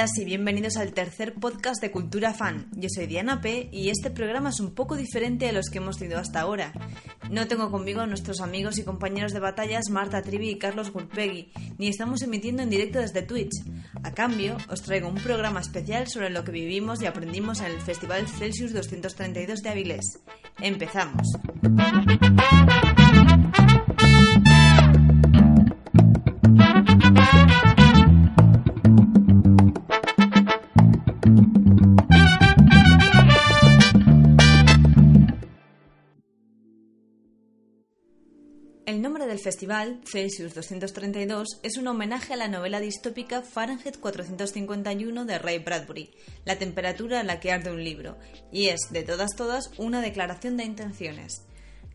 Y bienvenidos al tercer podcast de Cultura Fan. Yo soy Diana P y este programa es un poco diferente a los que hemos tenido hasta ahora. No tengo conmigo a nuestros amigos y compañeros de batallas Marta Trivi y Carlos Gulpegui, ni estamos emitiendo en directo desde Twitch. A cambio, os traigo un programa especial sobre lo que vivimos y aprendimos en el Festival Celsius 232 de Avilés. Empezamos. Festival, Celsius 232, es un homenaje a la novela distópica Fahrenheit 451 de Ray Bradbury, la temperatura a la que arde un libro, y es, de todas todas, una declaración de intenciones.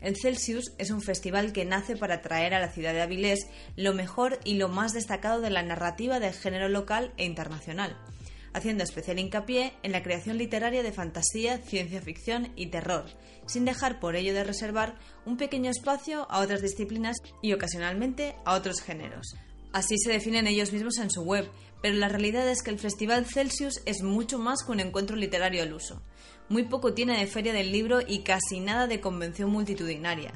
El Celsius es un festival que nace para traer a la ciudad de Avilés lo mejor y lo más destacado de la narrativa del género local e internacional haciendo especial hincapié en la creación literaria de fantasía, ciencia ficción y terror, sin dejar por ello de reservar un pequeño espacio a otras disciplinas y ocasionalmente a otros géneros. Así se definen ellos mismos en su web, pero la realidad es que el Festival Celsius es mucho más que un encuentro literario al uso. Muy poco tiene de feria del libro y casi nada de convención multitudinaria,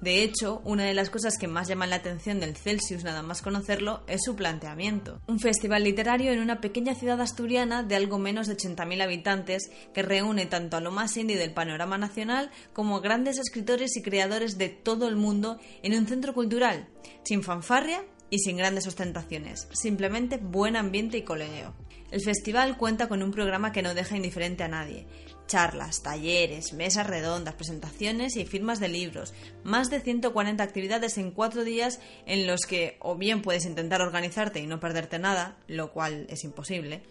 de hecho, una de las cosas que más llaman la atención del Celsius nada más conocerlo es su planteamiento. Un festival literario en una pequeña ciudad asturiana de algo menos de 80.000 habitantes que reúne tanto a lo más indie del panorama nacional como a grandes escritores y creadores de todo el mundo en un centro cultural, sin fanfarria y sin grandes ostentaciones, simplemente buen ambiente y colegio. El festival cuenta con un programa que no deja indiferente a nadie, charlas, talleres, mesas redondas, presentaciones y firmas de libros. Más de 140 actividades en cuatro días en los que o bien puedes intentar organizarte y no perderte nada, lo cual es imposible,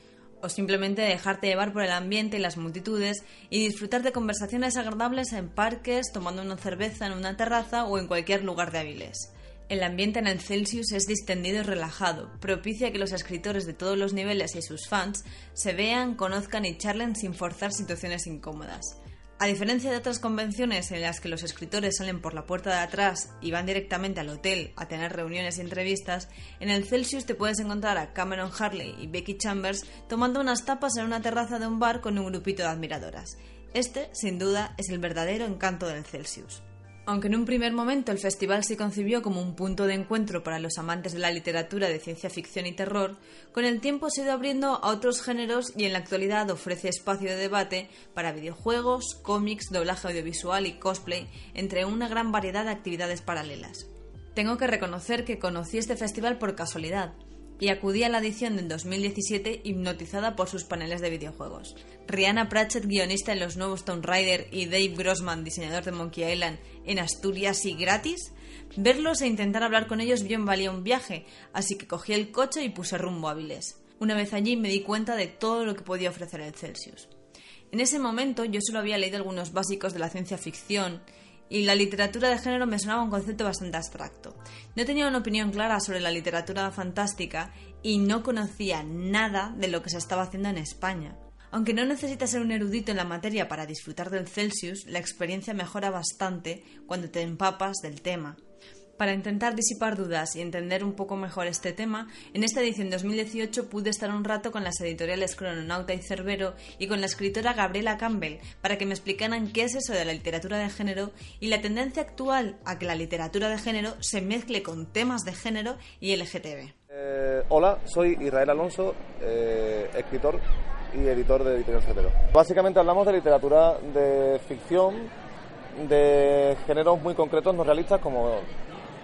o simplemente dejarte llevar por el ambiente y las multitudes y disfrutar de conversaciones agradables en parques, tomando una cerveza en una terraza o en cualquier lugar de Avilés. El ambiente en el Celsius es distendido y relajado, propicia que los escritores de todos los niveles y sus fans se vean, conozcan y charlen sin forzar situaciones incómodas. A diferencia de otras convenciones en las que los escritores salen por la puerta de atrás y van directamente al hotel a tener reuniones y entrevistas, en el Celsius te puedes encontrar a Cameron Harley y Becky Chambers tomando unas tapas en una terraza de un bar con un grupito de admiradoras. Este, sin duda, es el verdadero encanto del Celsius. Aunque en un primer momento el festival se concibió como un punto de encuentro para los amantes de la literatura de ciencia ficción y terror, con el tiempo se ha ido abriendo a otros géneros y en la actualidad ofrece espacio de debate para videojuegos, cómics, doblaje audiovisual y cosplay, entre una gran variedad de actividades paralelas. Tengo que reconocer que conocí este festival por casualidad, y acudí a la edición del 2017 hipnotizada por sus paneles de videojuegos. Rihanna Pratchett, guionista en los nuevos Tomb Raider, y Dave Grossman, diseñador de Monkey Island, en Asturias y gratis. Verlos e intentar hablar con ellos bien valía un viaje, así que cogí el coche y puse rumbo a Avilés. Una vez allí me di cuenta de todo lo que podía ofrecer el Celsius. En ese momento yo solo había leído algunos básicos de la ciencia ficción y la literatura de género me sonaba un concepto bastante abstracto. No tenía una opinión clara sobre la literatura fantástica y no conocía nada de lo que se estaba haciendo en España. Aunque no necesitas ser un erudito en la materia para disfrutar del Celsius, la experiencia mejora bastante cuando te empapas del tema. Para intentar disipar dudas y entender un poco mejor este tema, en esta edición 2018 pude estar un rato con las editoriales Crononauta y Cerbero y con la escritora Gabriela Campbell para que me explicaran qué es eso de la literatura de género y la tendencia actual a que la literatura de género se mezcle con temas de género y LGTB. Eh, hola, soy Israel Alonso, eh, escritor y editor de Editorial Cetero. Básicamente hablamos de literatura de ficción, de géneros muy concretos, no realistas, como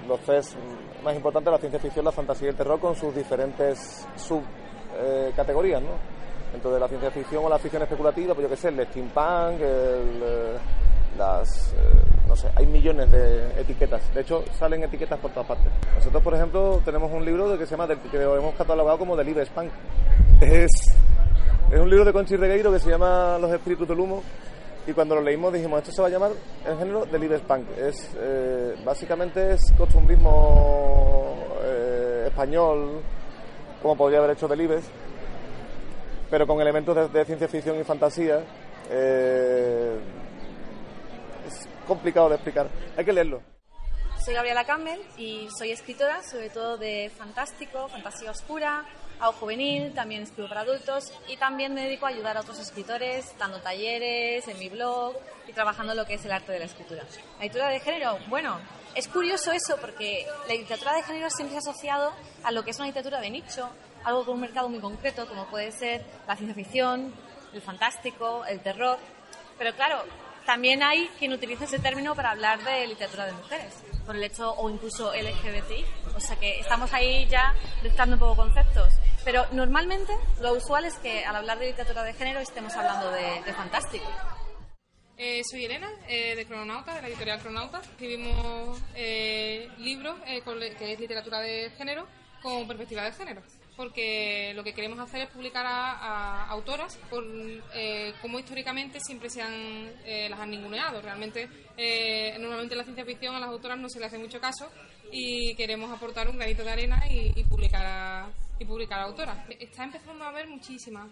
los tres más importantes, la ciencia ficción, la fantasía y el terror, con sus diferentes subcategorías, ¿no? Dentro de la ciencia ficción o la ficción especulativa, pues yo qué sé, el steampunk, el, las no sé, hay millones de etiquetas. De hecho, salen etiquetas por todas partes. Nosotros, por ejemplo, tenemos un libro que se llama, que lo hemos catalogado como de Libre Spunk. Es, es un libro de Conchi Regueiro que se llama Los espíritus del humo. Y cuando lo leímos dijimos, esto se va a llamar el género de Libre Spunk. Es, eh, básicamente es costumbrismo eh, español, como podría haber hecho Delibes, pero con elementos de, ciencia ficción y fantasía. Eh, complicado de explicar. Hay que leerlo. Soy Gabriela Campbell y soy escritora, sobre todo de fantástico, fantasía oscura, algo juvenil, también escribo para adultos y también me dedico a ayudar a otros escritores, dando talleres en mi blog y trabajando lo que es el arte de la escritura. La literatura de género, bueno, es curioso eso porque la literatura de género siempre se ha asociado a lo que es una literatura de nicho, algo con un mercado muy concreto, como puede ser la ciencia ficción, el fantástico, el terror. Pero claro, también hay quien utiliza ese término para hablar de literatura de mujeres, por el hecho, o incluso LGBTI. O sea que estamos ahí ya mezclando un poco conceptos. Pero normalmente lo usual es que al hablar de literatura de género estemos hablando de, fantástico. Eh, soy Elena, eh, de Crononauta, de la editorial Crononauta. Escribimos eh, libros que es literatura de género con perspectiva de género porque lo que queremos hacer es publicar a, autoras por eh, como históricamente siempre se han, eh, las han ninguneado. Realmente, eh, normalmente en la ciencia ficción a las autoras no se les hace mucho caso y queremos aportar un granito de arena y, publicar a, y publicar autoras. Está empezando a haber muchísimas.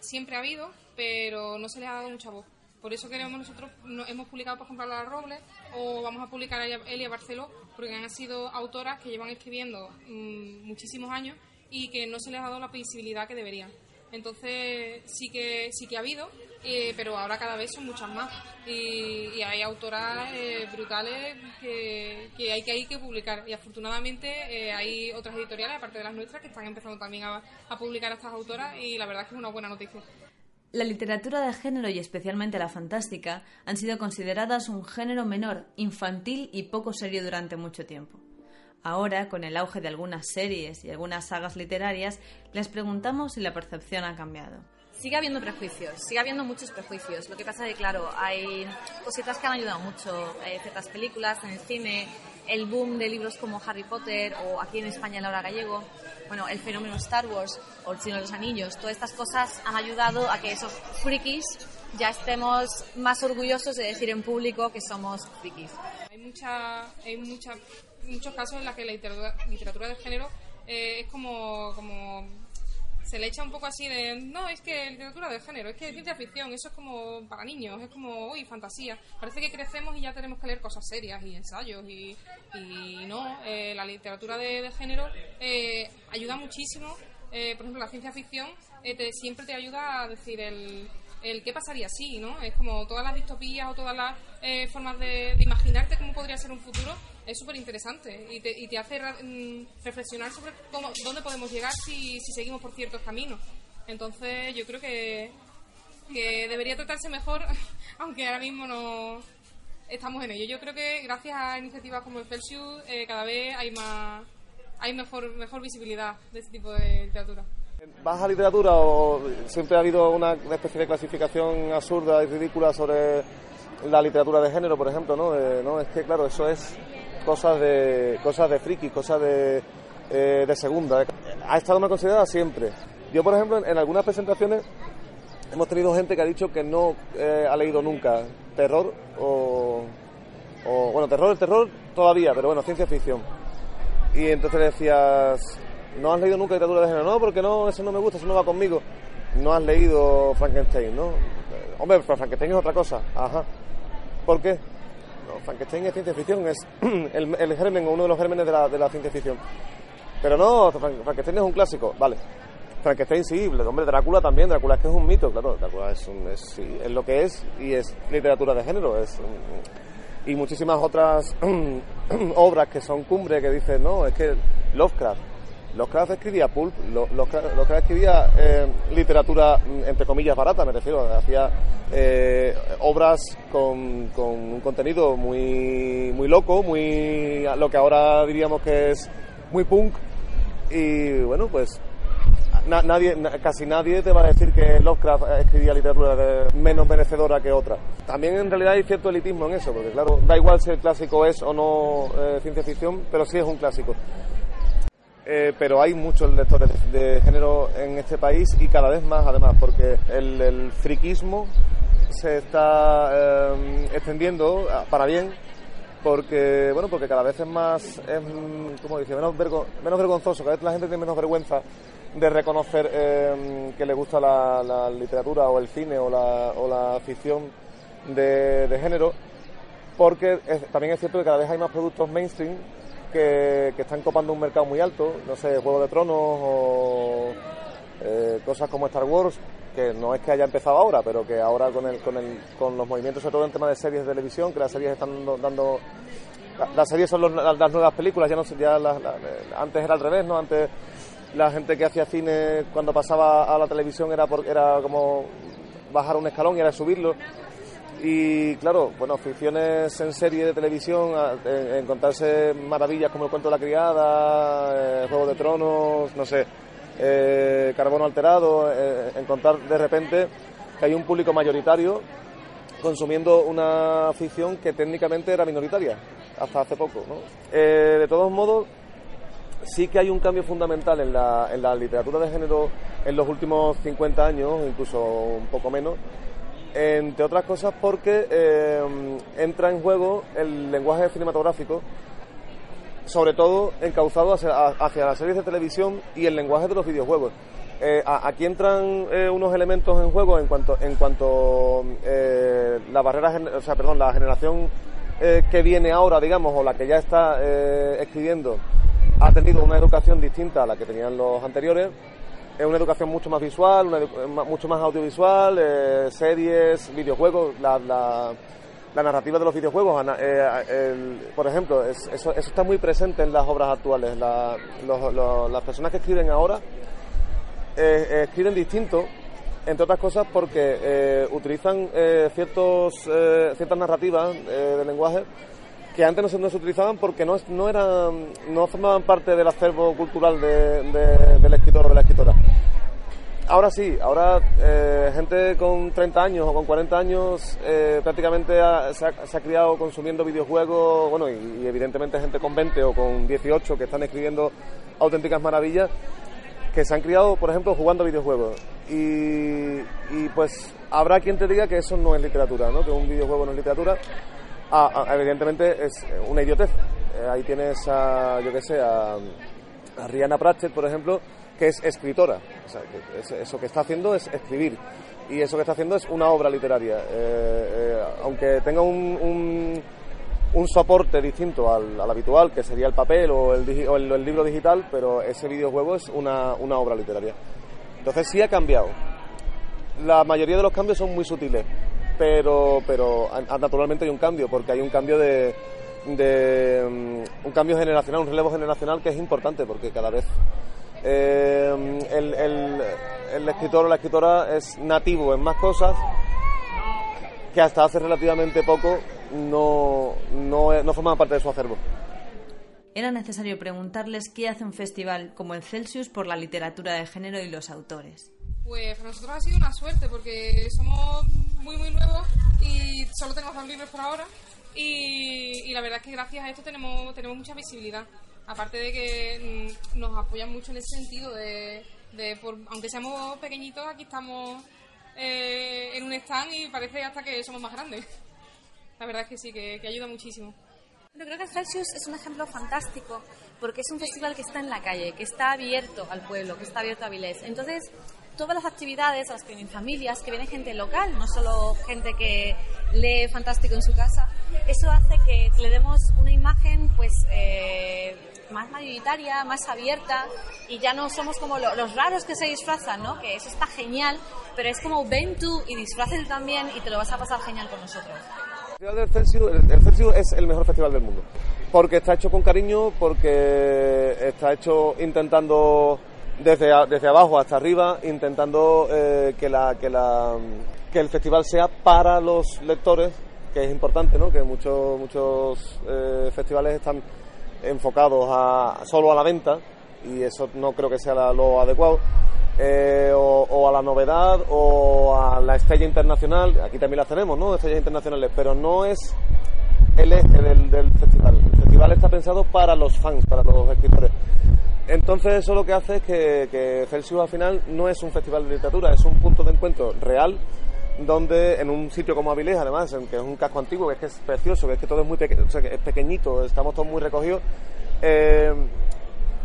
siempre ha habido, pero no se les ha dado mucha voz. Por eso queremos nosotros, hemos publicado, por ejemplo, a La Robles o vamos a publicar a Elia Barceló, porque han sido autoras que llevan escribiendo mm, muchísimos años y que no se les ha dado la visibilidad que deberían. Entonces sí que sí que ha habido, eh, pero ahora cada vez son muchas más y, hay autoras eh, brutales que, que, hay que hay que publicar y afortunadamente eh, hay otras editoriales aparte de las nuestras que están empezando también a, a publicar a estas autoras y la verdad es que es una buena noticia. La literatura de género y especialmente la fantástica han sido consideradas un género menor, infantil y poco serio durante mucho tiempo. Ahora, con el auge de algunas series y algunas sagas literarias, les preguntamos si la percepción ha cambiado. Sigue habiendo prejuicios, sigue habiendo muchos prejuicios. Lo que pasa es que, claro, hay cositas que han ayudado mucho. Hay ciertas películas en el cine, el boom de libros como Harry Potter o aquí en España Laura Gallego, bueno, el fenómeno Star Wars o El Señor de los Anillos. Todas estas cosas han ayudado a que esos frikis ya estemos más orgullosos de decir en público que somos frikis. Hay mucha, hay mucha muchos casos en los que la literatura, de género eh, es como, como se le echa un poco así de no, es que literatura de género, es que ciencia ficción, eso es como para niños, es como, uy, fantasía. Parece que crecemos y ya tenemos que leer cosas serias y ensayos y, y no, eh, la literatura de, género eh, ayuda muchísimo. por ejemplo, la ciencia ficción siempre te ayuda a decir el, el qué pasaría si, ¿no? Es como todas las distopías o todas las formas de, de imaginarte cómo podría ser un futuro es súper interesante y te, y te hace mm, reflexionar sobre cómo, dónde podemos llegar si, si seguimos por ciertos caminos. Entonces yo creo que, que debería tratarse mejor, aunque ahora mismo no estamos en ello. Yo creo que gracias a iniciativas como el Celsius eh, cada vez hay más hay mejor mejor visibilidad de este tipo de literatura. ¿Baja literatura o siempre ha habido una especie de clasificación absurda y ridícula sobre la literatura de género, por ejemplo? ¿no? ¿no? Es que, claro, eso es cosas de cosas de friki, cosas de, eh, de segunda. Ha estado más considerada siempre. Yo, por ejemplo, en, algunas presentaciones hemos tenido gente que ha dicho que no eh, ha leído nunca terror o, o, bueno, terror, el terror todavía, pero bueno, ciencia ficción. Y entonces le decías, ¿no has leído nunca literatura de género? No, porque no, eso no me gusta, eso no va conmigo. No has leído Frankenstein, ¿no? Hombre, Frankenstein es otra cosa. Ajá. ¿Por qué? Frankenstein es ciencia ficción, es el, germen o uno de los gérmenes de la, ciencia ficción. Pero no, Frankenstein es un clásico, vale. Frankenstein sí, hombre, Drácula también, Drácula es que es un mito, claro, Drácula es, es, es lo que es y es literatura de género, es y muchísimas otras obras que son cumbre que dicen, no, es que Lovecraft, Lovecraft escribía pulp, Lovecraft escribía eh, literatura, mm, entre comillas, barata, me refiero, hacía eh, obras con, con, un contenido muy, muy loco, muy lo que ahora diríamos que es muy punk, y bueno, pues nadie, casi nadie te va a decir que Lovecraft escribía literatura menos merecedora que otra. También en realidad hay cierto elitismo en eso, porque claro, da igual si el clásico es o no eh, ciencia ficción, pero sí es un clásico. Eh, pero hay muchos lectores de, género en este país y cada vez más además, porque el, el friquismo se está eh, extendiendo para bien porque bueno porque cada vez es más es, como dice menos, vergonzoso cada vez la gente tiene menos vergüenza de reconocer em, que le gusta la, literatura o el cine o la, o la ficción de, género, porque también es cierto que cada vez hay más productos mainstream que, están copando un mercado muy alto, no sé, Juego de Tronos o eh, cosas como Star Wars, que no es que haya empezado ahora, pero que ahora con, el, con, el, con los movimientos, sobre todo en tema de series de televisión, que las series están dando... las series son las, nuevas películas, ya no ya antes era al revés, ¿no? Antes la gente que hacía cine cuando pasaba a la televisión era, por, era como bajar un escalón y era subirlo. Y claro, bueno, ficciones en serie de televisión, encontrarse maravillas como el cuento de la criada, eh, Juego de Tronos, no sé, eh, Carbono Alterado, eh, encontrar de repente que hay un público mayoritario consumiendo una ficción que técnicamente era minoritaria hasta hace poco. ¿no? de todos modos, sí que hay un cambio fundamental en la, en la literatura de género en los últimos 50 años, incluso un poco menos, entre otras cosas porque eh, entra en juego el lenguaje cinematográfico, sobre todo encauzado hacia, las series de televisión y el lenguaje de los videojuegos. Eh, aquí entran eh, unos elementos en juego en cuanto en cuanto la barrera, o sea, perdón, la generación que viene ahora, digamos, o la que ya está escribiendo ha tenido una educación distinta a la que tenían los anteriores. Es una educación mucho más visual, mucho más audiovisual, eh, series, videojuegos, la, la, narrativa de los videojuegos. Eh, por ejemplo, eso, está muy presente en las obras actuales. las personas que escriben ahora eh, escriben distinto, entre otras cosas porque utilizan ciertos, ciertas narrativas de lenguaje que antes no se, utilizaban porque no, no, eran, no formaban parte del acervo cultural del escritor o de la escritora. Ahora sí, ahora eh, gente con 30 años o con 40 años eh, prácticamente se, ha, criado consumiendo videojuegos, bueno, y, evidentemente gente con 20 o con 18 que están escribiendo auténticas maravillas, que se han criado, por ejemplo, jugando videojuegos. Y, y pues habrá quien te diga que eso no es literatura, ¿no? que un videojuego no es literatura Ah, ah, evidentemente es una idiotez. Eh, ahí tienes a, yo qué sé, a, Rihanna Pratchett, por ejemplo, que es escritora. O sea, eso que está haciendo es escribir. Y eso que está haciendo es una obra literaria. Eh, eh, aunque tenga un, un, soporte distinto al, habitual, que sería el papel o el, o el, libro digital, pero ese videojuego es una, una obra literaria. Entonces sí ha cambiado. La mayoría de los cambios son muy sutiles pero, pero naturalmente hay un cambio, porque hay un cambio de, mm, un cambio generacional, un relevo generacional que es importante, porque cada vez eh, el, el, escritor o la escritora es nativo en más cosas que hasta hace relativamente poco no, no, no formaban parte de su acervo. Era necesario preguntarles qué hace un festival como el Celsius por la literatura de género y los autores. Pues para nosotros ha sido una suerte porque somos muy, muy nuevos y solo tenemos dos libros por ahora. Y, la verdad es que gracias a esto tenemos, tenemos mucha visibilidad. Aparte de que mm, nos apoyan mucho en ese sentido de, por, aunque seamos pequeñitos, aquí estamos eh, en un stand y parece hasta que somos más grandes. La verdad es que sí, que, ayuda muchísimo. Yo creo que Celsius es un ejemplo fantástico porque es un festival que está en la calle, que está abierto al pueblo, que está abierto a Vilés. Entonces, todas las actividades a las que vienen familias, que viene gente local, no solo gente que lee fantástico en su casa, eso hace que le demos una imagen pues eh, más mayoritaria, más abierta y ya no somos como los raros que se disfrazan, ¿no? Que eso está genial, pero es como ven tú y disfraces también y te lo vas a pasar genial con nosotros. El Festival del el, es el mejor festival del mundo. Porque está hecho con cariño, porque está hecho intentando desde, desde abajo hasta arriba, intentando eh, que, la, que, la, que el festival sea para los lectores, que es importante, ¿no? que muchos, muchos eh, festivales están enfocados a, solo a la venta y eso no creo que sea lo adecuado. Eh, o, a la novedad o a la estrella internacional, aquí también las tenemos, ¿no? Estrellas internacionales, pero no es el eje del, del festival. El festival está pensado para los fans, para los escritores. Entonces eso lo que hace es que, que Celsius al final no es un festival de literatura, es un punto de encuentro real donde en un sitio como Avilés, además, en que es un casco antiguo, que es que es precioso, que es que todo es muy pequeño, o sea, que es pequeñito, estamos todos muy recogidos, eh,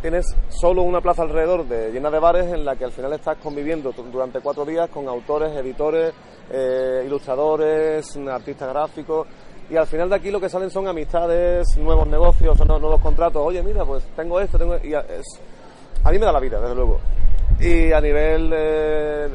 tienes solo una plaza alrededor de, llena de bares en la que al final estás conviviendo durante cuatro días con autores, editores, eh, ilustradores, artistas gráficos. Y al final de aquí lo que salen son amistades, nuevos negocios, nuevos contratos. Oye, mira, pues tengo esto, tengo... Y a mí me da la vida, desde luego. Y a nivel eh,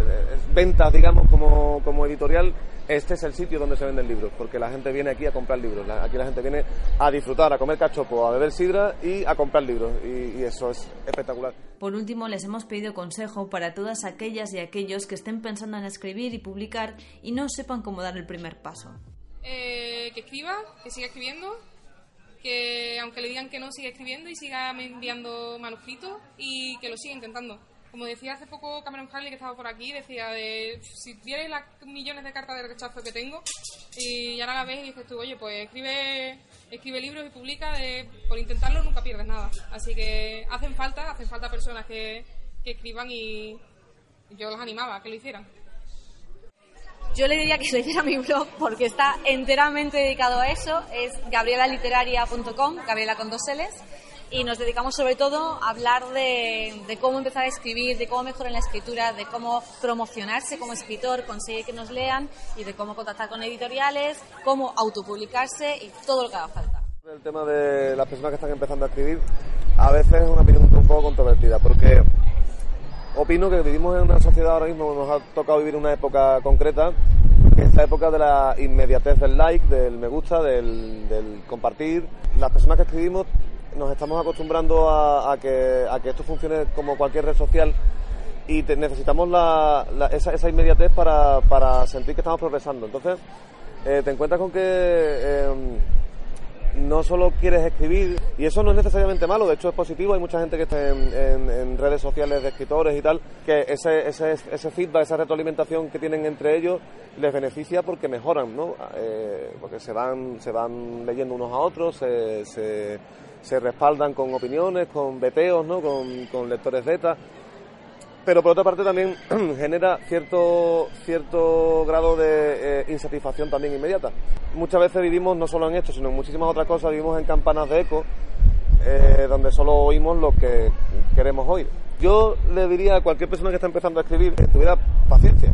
ventas, digamos, como, como editorial, este es el sitio donde se venden libros, porque la gente viene aquí a comprar libros. Aquí la gente viene a disfrutar, a comer cachopo, a beber sidra y a comprar libros. Y, eso es espectacular. Por último, les hemos pedido consejo para todas aquellas y aquellos que estén pensando en escribir y publicar y no sepan cómo dar el primer paso. Eh, que escriba, que siga escribiendo, que aunque le digan que no, siga escribiendo y siga enviando manuscritos y que lo siga intentando como decía hace poco Cameron Harley que estaba por aquí, decía de si tienes las millones de cartas de rechazo que tengo y no la ves y dices tú, oye, pues escribe escribe libros y publica, de, por intentarlo nunca pierdes nada. Así que hacen falta, hacen falta personas que, que escriban y yo los animaba a que lo hicieran. Yo le diría que hiciera mi blog porque está enteramente dedicado a eso. Es gabrielaliteraria.com, Gabriela con dos y nos dedicamos sobre todo a hablar de, cómo empezar a escribir, de cómo mejorar la escritura, de cómo promocionarse como escritor, conseguir que nos lean y de cómo contactar con editoriales, cómo autopublicarse y todo lo que haga falta. El tema de las personas que están empezando a escribir a veces es una opinión un poco controvertida porque opino que vivimos en una sociedad ahora mismo, nos ha tocado vivir una época concreta que es la época de la inmediatez del like, del me gusta, del, compartir. Las personas que escribimos nos estamos acostumbrando a, que, a que esto funcione como cualquier red social y necesitamos la, esa, esa, inmediatez para, para, sentir que estamos progresando. Entonces, eh, te encuentras con que em, no solo quieres escribir, y eso no es necesariamente malo, de hecho es positivo, hay mucha gente que está en, redes sociales de escritores y tal, que ese, ese, ese, feedback, esa retroalimentación que tienen entre ellos les beneficia porque mejoran, ¿no? Eh, porque se van, se van leyendo unos a otros, se, se se respaldan con opiniones, con veteos, ¿no? con, con lectores beta. Pero por otra parte también genera cierto, cierto grado de eh, insatisfacción también inmediata. Muchas veces vivimos no solo en esto, sino en muchísimas otras cosas, vivimos en campanas de eco, eh, donde solo oímos lo que queremos oír. Yo le diría a cualquier persona que está empezando a escribir que tuviera paciencia.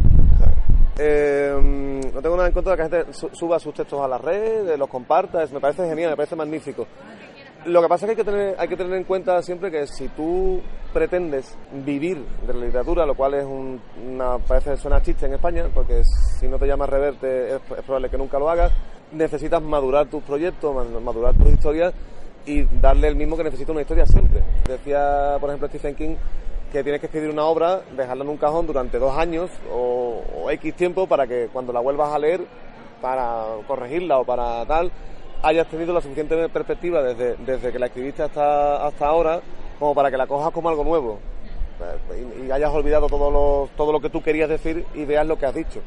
Eh, no tengo nada en contra de que la gente suba sus textos a la red, los comparta, me parece genial, me parece magnífico. Lo que pasa es que hay que tener, hay que tener en cuenta siempre que si tú pretendes vivir de la literatura, lo cual es una, parece suena chiste en España, porque si no te llamas reverte es, probable que nunca lo hagas, necesitas madurar tus proyectos, madurar tus historias y darle el mismo que necesita una historia siempre. Decía, por ejemplo, Stephen King que tienes que escribir una obra, dejarla en un cajón durante dos años o X tiempo para que cuando la vuelvas a leer, para corregirla o para tal, hayas tenido la suficiente perspectiva desde, desde que la escribiste hasta, hasta ahora como para que la cojas como algo nuevo y, y hayas olvidado todo lo, todo lo que tú querías decir y veas lo que has dicho.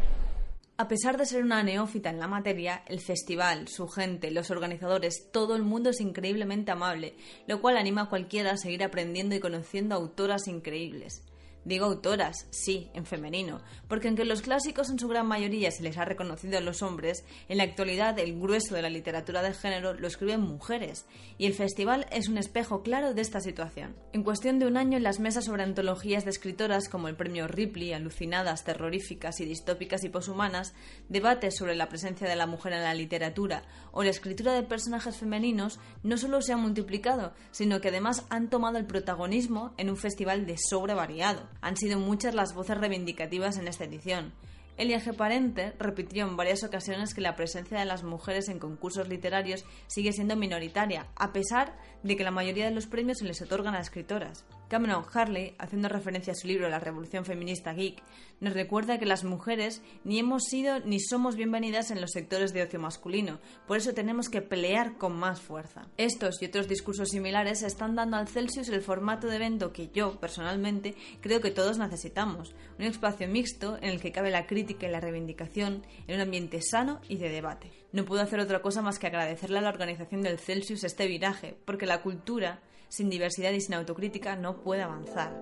A pesar de ser una neófita en la materia, el festival, su gente, los organizadores, todo el mundo es increíblemente amable, lo cual anima a cualquiera a seguir aprendiendo y conociendo autoras increíbles. Digo autoras, sí, en femenino, porque aunque los clásicos en su gran mayoría se les ha reconocido a los hombres, en la actualidad el grueso de la literatura de género lo escriben mujeres, y el festival es un espejo claro de esta situación. En cuestión de un año, las mesas sobre antologías de escritoras como el premio Ripley, alucinadas, terroríficas y distópicas y poshumanas, debates sobre la presencia de la mujer en la literatura o la escritura de personajes femeninos no solo se han multiplicado, sino que además han tomado el protagonismo en un festival de sobre variado han sido muchas las voces reivindicativas en esta edición. Elia G. Parente repitió en varias ocasiones que la presencia de las mujeres en concursos literarios sigue siendo minoritaria, a pesar de que la mayoría de los premios se les otorgan a escritoras. Cameron Harley, haciendo referencia a su libro La Revolución Feminista Geek, nos recuerda que las mujeres ni hemos sido ni somos bienvenidas en los sectores de ocio masculino, por eso tenemos que pelear con más fuerza. Estos y otros discursos similares están dando al Celsius el formato de evento que yo, personalmente, creo que todos necesitamos, un espacio mixto en el que cabe la crítica y la reivindicación en un ambiente sano y de debate. No puedo hacer otra cosa más que agradecerle a la organización del Celsius este viraje, porque la cultura sin diversidad y sin autocrítica no puede avanzar.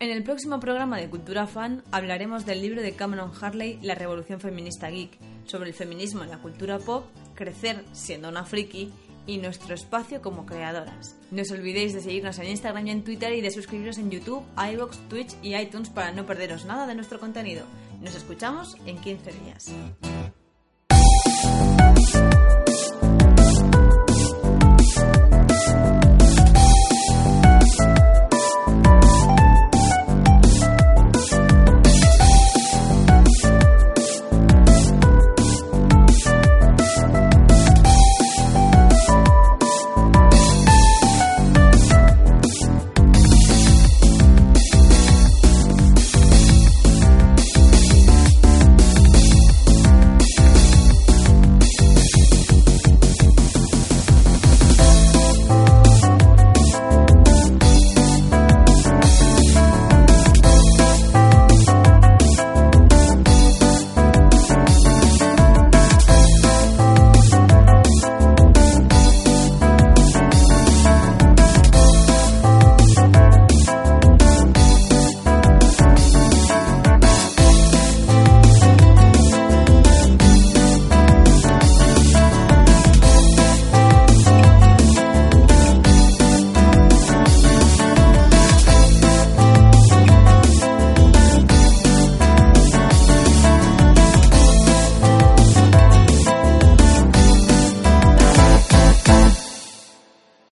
En el próximo programa de Cultura Fan hablaremos del libro de Cameron Harley La Revolución Feminista Geek, sobre el feminismo en la cultura pop, crecer siendo una friki y nuestro espacio como creadoras. No os olvidéis de seguirnos en Instagram y en Twitter y de suscribiros en YouTube, iVoox, Twitch y iTunes para no perderos nada de nuestro contenido. Nos escuchamos en 15 días. Peace.